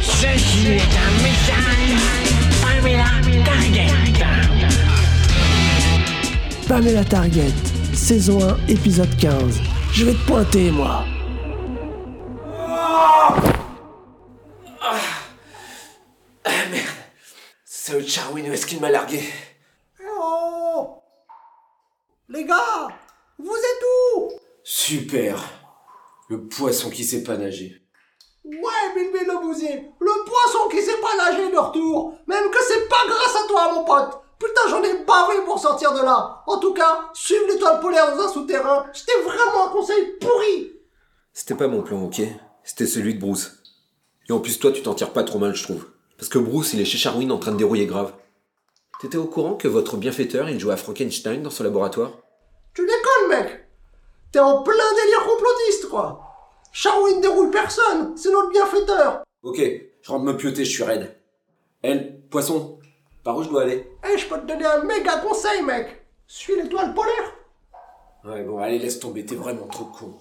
Ceci est un message. Pamela Target. Pamela Target, saison 1, épisode 15. Je vais te pointer, moi. Ah merde. C'est le Charwin, où est-ce qu'il m'a largué? Oh! Les gars Vous êtes où? Super Le poisson qui sait pas nager. Ouais, Bilbil le bousier. Le poisson qui sait pas nager de retour. Même que c'est pas grâce à toi, mon pote. Putain, j'en ai bavé pour sortir de là. En tout cas, suivre l'étoile polaire dans un souterrain, c'était vraiment un conseil pourri. C'était pas mon plan, ok? C'était celui de Bruce. Et en plus, toi, tu t'en tires pas trop mal, je trouve. Parce que Bruce, il est chez Charwin en train de dérouiller grave. T'étais au courant que votre bienfaiteur, il jouait à Frankenstein dans son laboratoire? Tu déconnes, mec. T'es en plein délire complotiste, quoi Charwin déroule personne, c'est notre bienfaiteur. Ok, je rentre me pioter, je suis raide. Elle, poisson, par où je dois aller? Eh, je peux te donner un méga conseil, mec. Suis l'étoile polaire. Ouais, bon, allez, laisse tomber, t'es vraiment trop con.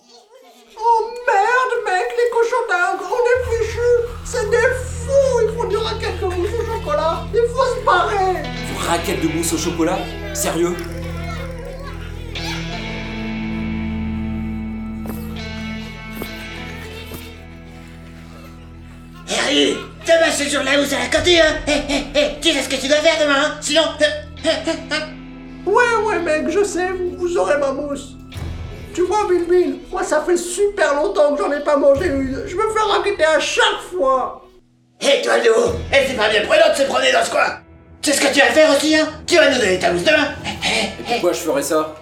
Oh merde, mec, les cochons dingues, on est fichus C'est des fous Ils font du racket de mousse au chocolat. Il faut se barrer Raquette de mousse au chocolat? Sérieux? Demain c'est jour la housse à la cantine, hein. Hé, hé, hé, tu sais ce que tu dois faire demain, hein. Sinon... euh, euh, euh, Ouais, ouais, mec, je sais, vous, vous aurez ma mousse. Tu vois, Bill Bill, moi ça fait super longtemps que j'en ai pas mangé une. Je me fais raqueter à chaque fois. Hé, toi de haut, eh, c'est pas bien prudent de se promener dans ce coin. Tu sais ce que tu vas faire aussi, hein. Tu vas nous donner ta housse demain. Hé, hé, hé, Pourquoi je ferais ça?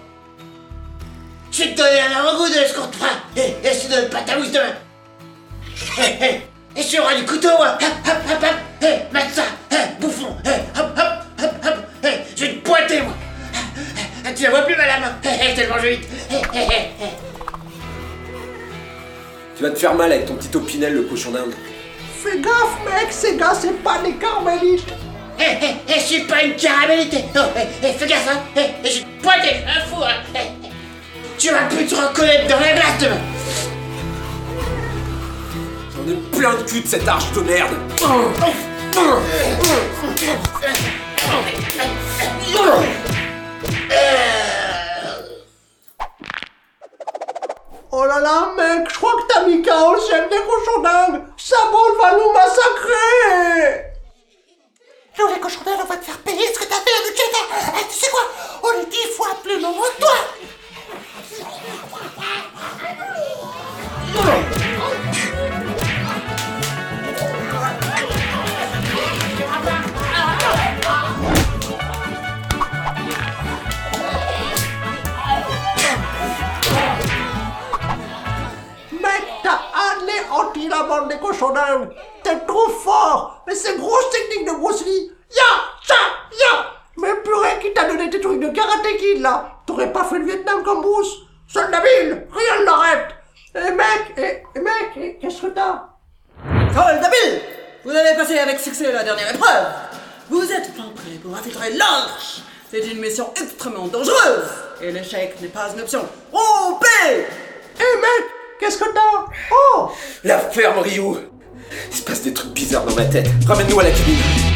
Je vais te donner un avant-goût de ce qu'on te fera Hé, et si tu donnes pas ta housse demain. Hé, hé, et je auras du couteau, moi Hop, hop, hop, hop Hé, mate ça Hé, bouffon Hé, hop, hop, hop, hop Hé, je vais te pointer, moi. Ah, Tu la vois plus, madame Hé, hé, je te le mange vite Hé, hé, hé, hé. Tu vas te faire mal avec ton petit opinel, le cochon d'Inde. Fais gaffe, mec, ces gars, c'est pas des carmélites. Hé, hé, hé, je suis pas une caramélité Oh, hé, hé, fais gaffe, hein. Hé, hé, je vais te pointer, un fou, hein. Hé, hé. Tu vas plus te reconnaître dans la glace demain Plein de cul de cette arche de merde Oh là là, mec, je crois que t'as mis KO le chef des cochons dingues. Sa bande va nous massacrer. Nous, les cochons d'Inde, on va te faire payer ce que t'as fait à Duquette. Eh, tu sais quoi? On est dix fois plus nombreux que toi la bande des cochons. T'es trop fort. Mais ces grosses techniques de Bruce Lee. Ya, cha, ya. Mais purée, qui t'a donné tes trucs de karaté kid là T'aurais pas fait le Vietnam comme Bruce Seul Nabil, rien ne l'arrête. Eh mec, eh, eh, mec, eh, qu'est-ce que t'as? Soldat Bill Vous avez passé avec succès la dernière épreuve Vous êtes enfin prêt pour infiltrer l'Arche C'est une mission extrêmement dangereuse Et l'échec n'est pas une option. Rompez Eh mec, Oh! La ferme, Ryu Il se passe des trucs bizarres dans ma tête. Ramène-nous à la cabine